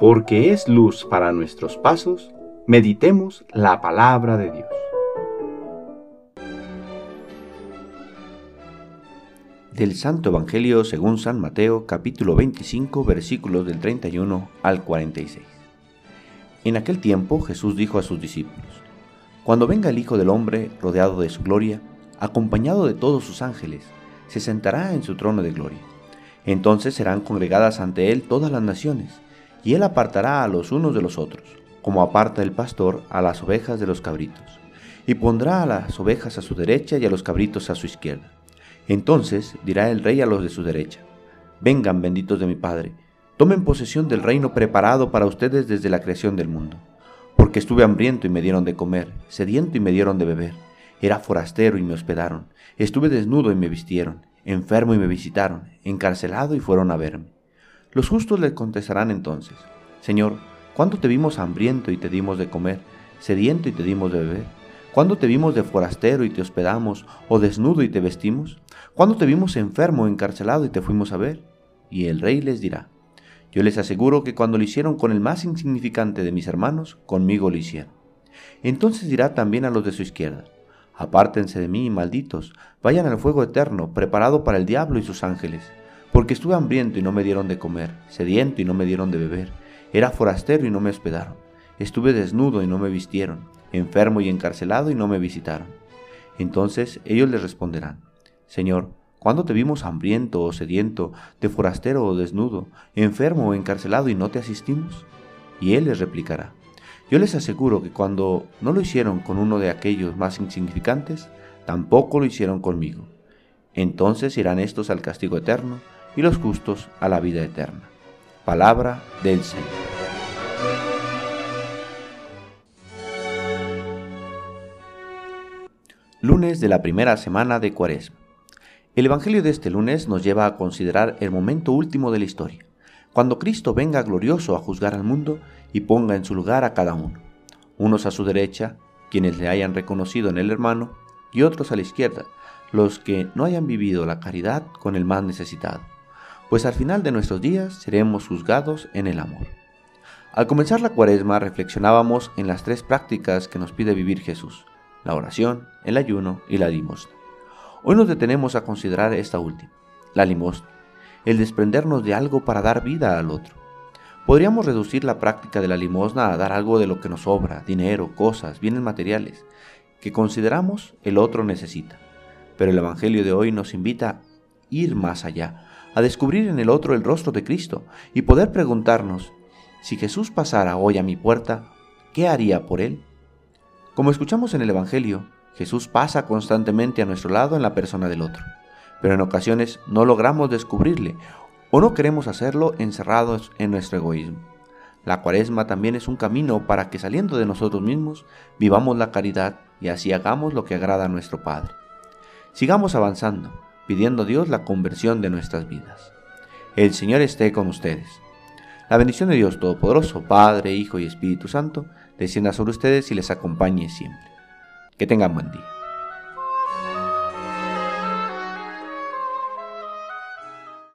porque es luz para nuestros pasos, meditemos la palabra de Dios. Del Santo Evangelio según San Mateo capítulo 25 versículos del 31 al 46. En aquel tiempo Jesús dijo a sus discípulos, Cuando venga el Hijo del Hombre rodeado de su gloria, acompañado de todos sus ángeles, se sentará en su trono de gloria. Entonces serán congregadas ante él todas las naciones, y él apartará a los unos de los otros, como aparta el pastor a las ovejas de los cabritos, y pondrá a las ovejas a su derecha y a los cabritos a su izquierda. Entonces dirá el rey a los de su derecha, Vengan benditos de mi Padre, tomen posesión del reino preparado para ustedes desde la creación del mundo, porque estuve hambriento y me dieron de comer, sediento y me dieron de beber, era forastero y me hospedaron, estuve desnudo y me vistieron, enfermo y me visitaron, encarcelado y fueron a verme. Los justos le contestarán entonces, Señor, ¿cuándo te vimos hambriento y te dimos de comer, sediento y te dimos de beber? ¿Cuándo te vimos de forastero y te hospedamos, o desnudo y te vestimos? ¿Cuándo te vimos enfermo encarcelado y te fuimos a ver? Y el rey les dirá, yo les aseguro que cuando lo hicieron con el más insignificante de mis hermanos, conmigo lo hicieron. Entonces dirá también a los de su izquierda, apártense de mí, malditos, vayan al fuego eterno, preparado para el diablo y sus ángeles porque estuve hambriento y no me dieron de comer, sediento y no me dieron de beber, era forastero y no me hospedaron, estuve desnudo y no me vistieron, enfermo y encarcelado y no me visitaron. Entonces ellos les responderán, Señor, ¿cuándo te vimos hambriento o sediento, de forastero o desnudo, enfermo o encarcelado y no te asistimos? Y él les replicará, yo les aseguro que cuando no lo hicieron con uno de aquellos más insignificantes, tampoco lo hicieron conmigo. Entonces irán estos al castigo eterno, y los justos a la vida eterna. Palabra del Señor. Lunes de la primera semana de Cuaresma. El Evangelio de este lunes nos lleva a considerar el momento último de la historia, cuando Cristo venga glorioso a juzgar al mundo y ponga en su lugar a cada uno, unos a su derecha, quienes le hayan reconocido en el hermano, y otros a la izquierda, los que no hayan vivido la caridad con el más necesitado pues al final de nuestros días seremos juzgados en el amor. Al comenzar la cuaresma reflexionábamos en las tres prácticas que nos pide vivir Jesús, la oración, el ayuno y la limosna. Hoy nos detenemos a considerar esta última, la limosna, el desprendernos de algo para dar vida al otro. Podríamos reducir la práctica de la limosna a dar algo de lo que nos sobra, dinero, cosas, bienes materiales, que consideramos el otro necesita. Pero el Evangelio de hoy nos invita a ir más allá, a descubrir en el otro el rostro de Cristo y poder preguntarnos, si Jesús pasara hoy a mi puerta, ¿qué haría por él? Como escuchamos en el Evangelio, Jesús pasa constantemente a nuestro lado en la persona del otro, pero en ocasiones no logramos descubrirle o no queremos hacerlo encerrados en nuestro egoísmo. La cuaresma también es un camino para que saliendo de nosotros mismos vivamos la caridad y así hagamos lo que agrada a nuestro Padre. Sigamos avanzando pidiendo a Dios la conversión de nuestras vidas. El Señor esté con ustedes. La bendición de Dios Todopoderoso, Padre, Hijo y Espíritu Santo, descienda sobre ustedes y les acompañe siempre. Que tengan buen día.